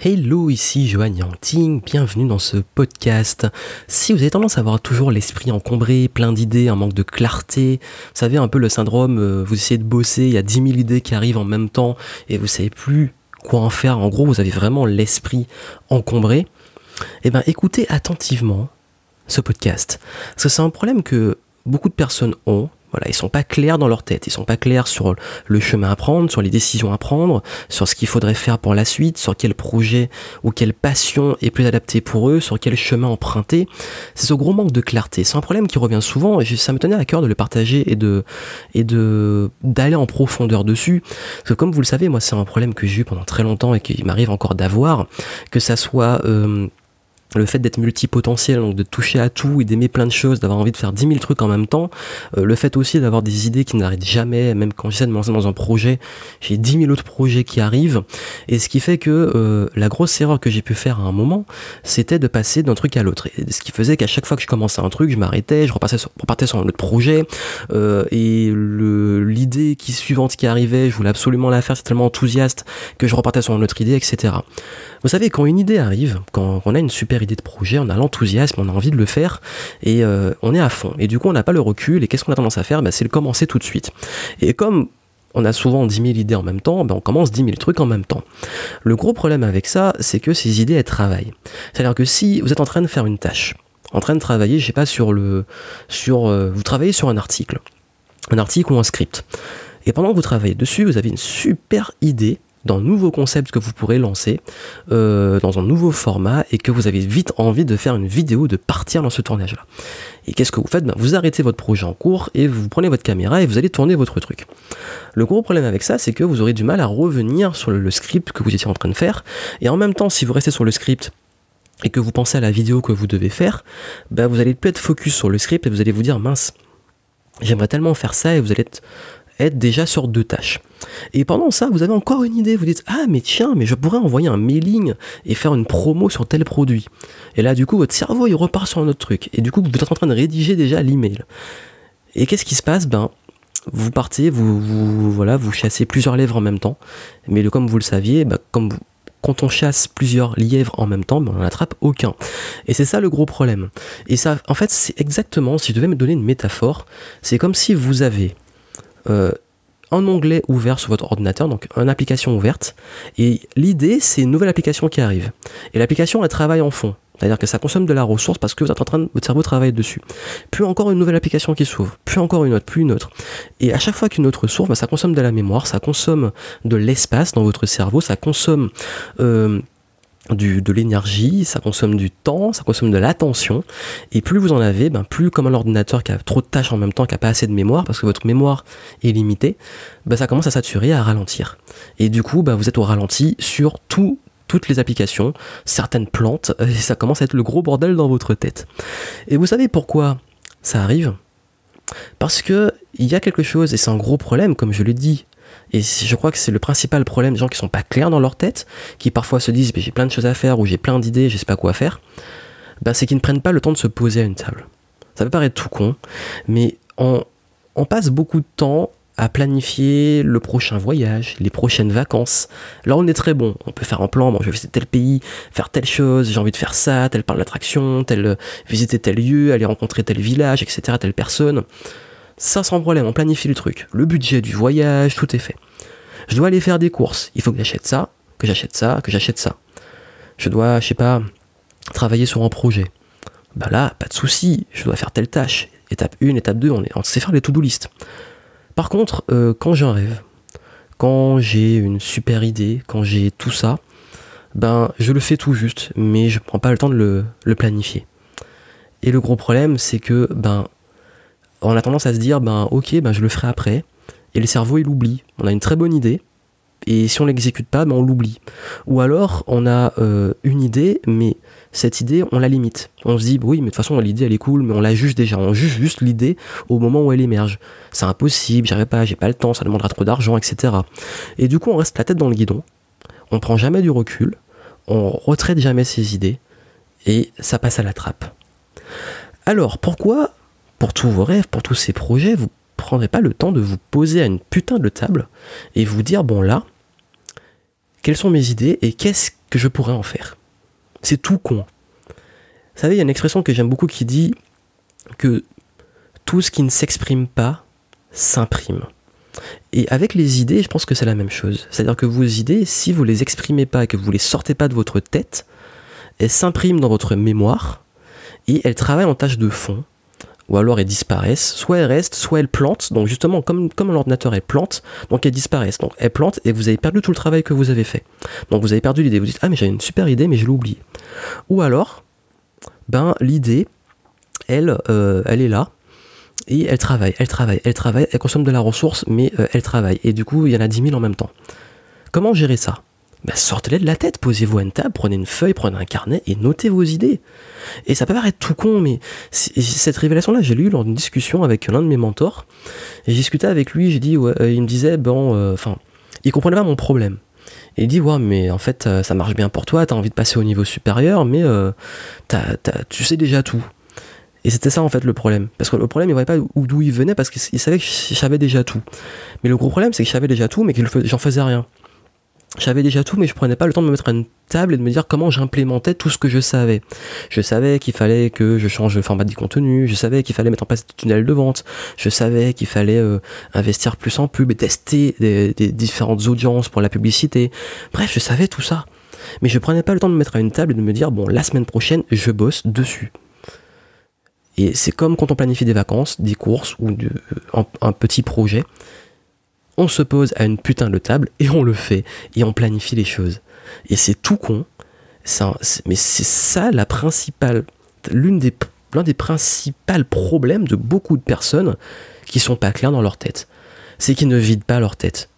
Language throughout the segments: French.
Hello, ici Johan Yangting, bienvenue dans ce podcast. Si vous avez tendance à avoir toujours l'esprit encombré, plein d'idées, un manque de clarté, vous savez un peu le syndrome, euh, vous essayez de bosser, il y a 10 000 idées qui arrivent en même temps et vous savez plus quoi en faire, en gros vous avez vraiment l'esprit encombré, eh bien écoutez attentivement ce podcast. Parce que c'est un problème que beaucoup de personnes ont, voilà, ils sont pas clairs dans leur tête, ils sont pas clairs sur le chemin à prendre, sur les décisions à prendre, sur ce qu'il faudrait faire pour la suite, sur quel projet ou quelle passion est plus adapté pour eux, sur quel chemin emprunter. C'est ce gros manque de clarté. C'est un problème qui revient souvent et ça me tenait à cœur de le partager et de d'aller en profondeur dessus. Parce que comme vous le savez, moi c'est un problème que j'ai eu pendant très longtemps et qui m'arrive encore d'avoir, que ça soit euh, le fait d'être multipotentiel, donc de toucher à tout et d'aimer plein de choses, d'avoir envie de faire 10 000 trucs en même temps, euh, le fait aussi d'avoir des idées qui n'arrêtent jamais, même quand j'essaie de me lancer dans un projet, j'ai 10 000 autres projets qui arrivent, et ce qui fait que euh, la grosse erreur que j'ai pu faire à un moment, c'était de passer d'un truc à l'autre, et ce qui faisait qu'à chaque fois que je commençais un truc, je m'arrêtais, je repartais sur, repartais sur un autre projet, euh, et l'idée qui suivante qui arrivait, je voulais absolument la faire, c'est tellement enthousiaste que je repartais sur une autre idée, etc. Vous savez, quand une idée arrive, quand on a une super idée de projet, on a l'enthousiasme, on a envie de le faire et euh, on est à fond. Et du coup, on n'a pas le recul. Et qu'est-ce qu'on a tendance à faire? Bah, C'est le commencer tout de suite. Et comme on a souvent 10 000 idées en même temps, ben on commence 10 000 trucs en même temps. Le gros problème avec ça, c'est que ces idées, elles travaillent. C'est-à-dire que si vous êtes en train de faire une tâche, en train de travailler, je sais pas, sur le. euh, Vous travaillez sur un article. Un article ou un script. Et pendant que vous travaillez dessus, vous avez une super idée d'un nouveau concept que vous pourrez lancer euh, dans un nouveau format et que vous avez vite envie de faire une vidéo, de partir dans ce tournage-là. Et qu'est-ce que vous faites? Ben, Vous arrêtez votre projet en cours et vous prenez votre caméra et vous allez tourner votre truc. Le gros problème avec ça, c'est que vous aurez du mal à revenir sur le script que vous étiez en train de faire. Et en même temps, si vous restez sur le script et que vous pensez à la vidéo que vous devez faire, ben, vous allez plus être focus sur le script et vous allez vous dire mince, j'aimerais tellement faire ça et vous allez être être déjà sur deux tâches. Et pendant ça, vous avez encore une idée, vous dites Ah mais tiens, mais je pourrais envoyer un mailing et faire une promo sur tel produit. Et là du coup votre cerveau il repart sur un autre truc. Et du coup vous êtes en train de rédiger déjà l'email. Et qu'est-ce qui se passe? Ben vous partez, vous, vous, voilà, vous chassez plusieurs lièvres en même temps. Mais comme vous le saviez, ben, quand on chasse plusieurs lièvres en même temps, ben on n'en attrape aucun. Et c'est ça le gros problème. Et ça, en fait, c'est exactement, si je devais me donner une métaphore, c'est comme si vous avez euh, un onglet ouvert sur votre ordinateur, donc une application ouverte. Et l'idée, c'est une nouvelle application qui arrive. Et l'application, elle travaille en fond. C'est-à-dire que ça consomme de la ressource parce que vous êtes en train de, votre cerveau travaille dessus. Puis encore une nouvelle application qui s'ouvre, puis encore une autre, puis une autre. Et à chaque fois qu'une autre s'ouvre, bah, ça consomme de la mémoire, ça consomme de l'espace dans votre cerveau, ça consomme euh, de l'énergie, ça consomme du temps, ça consomme de l'attention. Et plus vous en avez, ben plus comme un ordinateur qui a trop de tâches en même temps, qui n'a pas assez de mémoire, parce que votre mémoire est limitée, ben ça commence à saturer, à ralentir. Et du coup, ben vous êtes au ralenti sur tout, toutes les applications, certaines plantes, et ça commence à être le gros bordel dans votre tête. Et vous savez pourquoi ça arrive? Parce que il y a quelque chose, et c'est un gros problème, comme je l'ai dit et je crois que c'est le principal problème des gens qui sont pas clairs dans leur tête, qui parfois se disent j'ai plein de choses à faire ou j'ai plein d'idées, je sais pas quoi faire. Ben, c'est qu'ils ne prennent pas le temps de se poser à une table. Ça peut paraître tout con, mais on, on passe beaucoup de temps à planifier le prochain voyage, les prochaines vacances. Là, on est très bon. On peut faire un plan. Bon, je vais visiter tel pays, faire telle chose. J'ai envie de faire ça, telle part d'attraction, tel visiter tel lieu, aller rencontrer tel village, etc. Telle personne. Ça sans problème, on planifie le truc. Le budget du voyage, tout est fait. Je dois aller faire des courses. Il faut que j'achète ça, que j'achète ça, que j'achète ça. Je dois, je sais pas, travailler sur un projet. Bah là, pas de souci, je dois faire telle tâche. Étape 1, étape 2, on, est, on sait faire les to-do list. Par contre, euh, quand j'ai un rêve, quand j'ai une super idée, quand j'ai tout ça, ben je le fais tout juste, mais je prends pas le temps de le, le planifier. Et le gros problème, c'est que ben on a tendance à se dire, ben ok, ben je le ferai après. Et le cerveau, il oublie. On a une très bonne idée, et si on l'exécute pas, ben on l'oublie. Ou alors, on a euh, une idée, mais cette idée, on la limite. On se dit, oui, mais de toute façon, l'idée, elle est cool, mais on la juge déjà. On juge juste l'idée au moment où elle émerge. C'est impossible, j'arrive pas, j'ai pas le temps, ça demandera trop d'argent, etc. Et du coup, on reste la tête dans le guidon. On prend jamais du recul. On retraite jamais ses idées. Et ça passe à la trappe. Alors, pourquoi pour tous vos rêves, pour tous ces projets, vous prendrez pas le temps de vous poser à une putain de table et vous dire bon là, quelles sont mes idées et qu'est-ce que je pourrais en faire? C'est tout con. Vous savez, il y a une expression que j'aime beaucoup qui dit que tout ce qui ne s'exprime pas s'imprime. Et avec les idées, je pense que c'est la même chose. C'est-à-dire que vos idées, si vous les exprimez pas et que vous les sortez pas de votre tête, elles s'impriment dans votre mémoire et elles travaillent en tâche de fond ou alors elles disparaissent, soit elles restent, soit elles plantent. Donc justement, comme, comme l'ordinateur est plante, donc elles disparaissent. Donc elles plantent et vous avez perdu tout le travail que vous avez fait. Donc vous avez perdu l'idée. Vous dites ah mais j'ai une super idée mais je l'ai oubliée. Ou alors, ben l'idée, elle, euh, elle est là. Et elle travaille, elle travaille, elle travaille, elle consomme de la ressource, mais euh, elle travaille. Et du coup, il y en a 10 000 en même temps. Comment gérer ça? Bah, sortez-les de la tête, posez-vous à une table, prenez une feuille, prenez un carnet et notez vos idées. Et ça peut paraître tout con, mais cette révélation-là, j'ai lu lors d'une discussion avec l'un de mes mentors. Et j'ai discuté avec lui, j'ai dit, euh, il me disait, bon, euh, enfin, il comprenait pas mon problème. Et il dit, ouais, mais en fait, euh, ça marche bien pour toi, t'as envie de passer au niveau supérieur, mais tu sais déjà tout. Et c'était ça en fait le problème. Parce que le problème, il voyait pas d'où il venait parce qu'il savait que je savais déjà tout. Mais le gros problème, c'est que je savais déjà tout, mais que j'en faisais rien j'avais déjà tout, mais je prenais pas le temps de me mettre à une table et de me dire comment j'implémentais tout ce que je savais. Je savais qu'il fallait que je change le format du contenu, je savais qu'il fallait mettre en place des tunnels de vente, je savais qu'il fallait euh, investir plus en pub et tester des, différentes audiences pour la publicité. Bref, je savais tout ça. Mais je prenais pas le temps de me mettre à une table et de me dire, bon, la semaine prochaine, je bosse dessus. Et c'est comme quand on planifie des vacances, des courses ou un petit projet on se pose à une putain de table et on le fait et on planifie les choses. Et c'est tout con, mais c'est ça la principale, l'un des principaux problèmes de beaucoup de personnes qui sont pas claires dans leur tête. C'est qu'ils ne vident pas leur tête.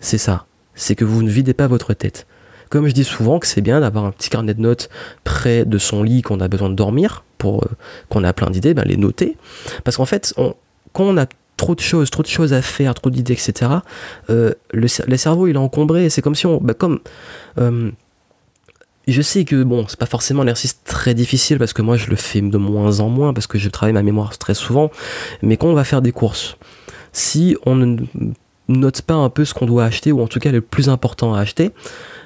C'est ça. C'est que vous ne videz pas votre tête. Comme je dis souvent que c'est bien d'avoir un petit carnet de notes près de son lit qu'on a besoin de dormir, pour euh, qu'on a plein d'idées, ben les noter. Parce qu'en fait, quand on a trop de choses, trop de choses à faire, trop d'idées, etc. Euh, le, cerveau il est encombré. C'est comme si on, bah, comme euh, je sais que bon, c'est pas forcément un exercice très difficile parce que moi je le fais de moins en moins parce que je travaille ma mémoire très souvent. Mais quand on va faire des courses, si on ne note pas un peu ce qu'on doit acheter ou en tout cas le plus important à acheter,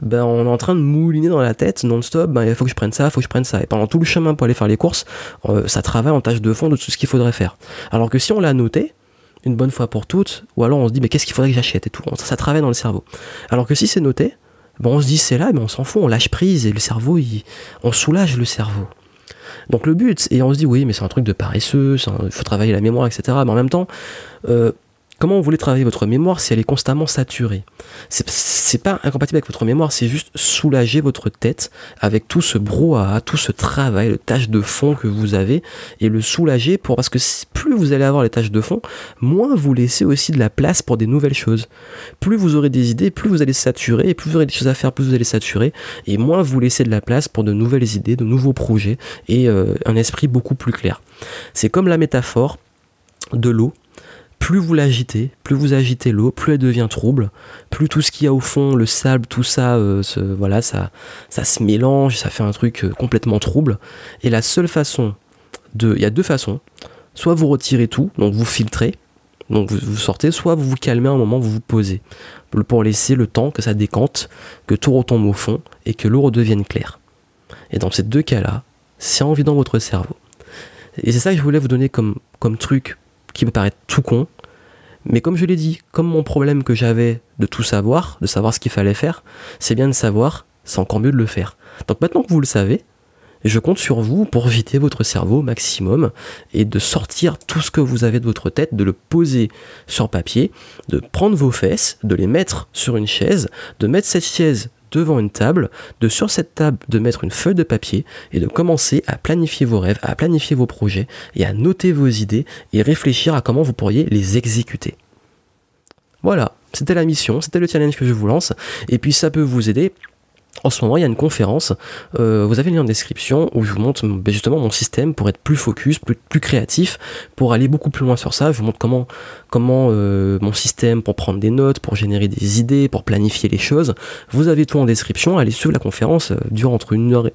ben on est en train de mouliner dans la tête non-stop, ben il faut que je prenne ça, il faut que je prenne ça. Et pendant tout le chemin pour aller faire les courses, euh, ça travaille en tâche de fond de tout ce qu'il faudrait faire. Alors que si on l'a noté, une bonne fois pour toutes, ou alors on se dit mais qu'est-ce qu'il faudrait que j'achète et tout, ça, travaille dans le cerveau. Alors que si c'est noté, bon on se dit c'est là, mais on s'en fout, on lâche prise et le cerveau, on soulage le cerveau. Donc le but, et on se dit oui mais c'est un truc de paresseux, il faut travailler la mémoire, etc. Mais en même temps, euh, Comment vous voulez travailler votre mémoire si elle est constamment saturée? C'est pas incompatible avec votre mémoire, c'est juste soulager votre tête avec tout ce brouhaha, tout ce travail, le tâche de fond que vous avez, et le soulager pour parce que plus vous allez avoir les tâches de fond, moins vous laissez aussi de la place pour des nouvelles choses. Plus vous aurez des idées, plus vous allez saturer, et plus vous aurez des choses à faire, plus vous allez saturer, et moins vous laissez de la place pour de nouvelles idées, de nouveaux projets et euh, un esprit beaucoup plus clair. C'est comme la métaphore de l'eau plus vous l'agitez, plus vous agitez l'eau, plus elle devient trouble, plus tout ce qu'il y a au fond, le sable, tout ça, euh, voilà, ça, ça se mélange, ça fait un truc euh, complètement trouble. Et la seule façon de, il y a deux façons, soit vous retirez tout, donc vous filtrez, donc vous, sortez, soit vous vous calmez un moment, vous vous posez, pour laisser le temps que ça décante, que tout retombe au fond et que l'eau redevienne claire. Et dans ces deux cas-là, c'est envie dans votre cerveau. Et c'est ça que je voulais vous donner comme, comme truc qui peut paraître tout con, mais comme je l'ai dit, comme mon problème que j'avais de tout savoir, de savoir ce qu'il fallait faire, c'est bien de savoir, c'est encore mieux de le faire. Donc maintenant que vous le savez, je compte sur vous pour vider votre cerveau au maximum et de sortir tout ce que vous avez de votre tête, de le poser sur papier, de prendre vos fesses, de les mettre sur une chaise, de mettre cette chaise devant une table, de sur cette table de mettre une feuille de papier et de commencer à planifier vos rêves, à planifier vos projets et à noter vos idées et réfléchir à comment vous pourriez les exécuter. Voilà, c'était la mission, c'était le challenge que je vous lance et puis ça peut vous aider en ce moment, il y a une conférence, euh, vous avez le lien en description où je vous montre ben, justement mon système pour être plus focus, plus, créatif, pour aller beaucoup plus loin sur ça. Je vous montre comment, comment euh, mon système pour prendre des notes, pour générer des idées, pour planifier les choses. Vous avez tout en description. Allez suivre la conférence, euh, dure entre une heure et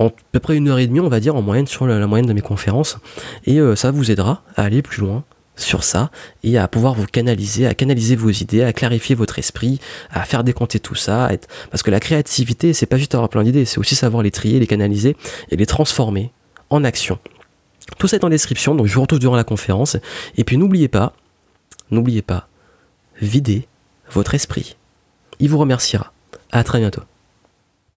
à peu près une heure et demie, on va dire, en moyenne, sur la, moyenne de mes conférences. Et ça vous aidera à aller plus loin sur ça et à pouvoir vous canaliser, à canaliser vos idées, à clarifier votre esprit, à faire décompter tout ça. Parce que la créativité, c'est pas juste avoir plein d'idées, c'est aussi savoir les trier, les canaliser et les transformer en action. Tout ça est en description, donc je vous retrouve durant la conférence. Et puis n'oubliez pas, n'oubliez pas, videz votre esprit. Il vous remerciera. À très bientôt.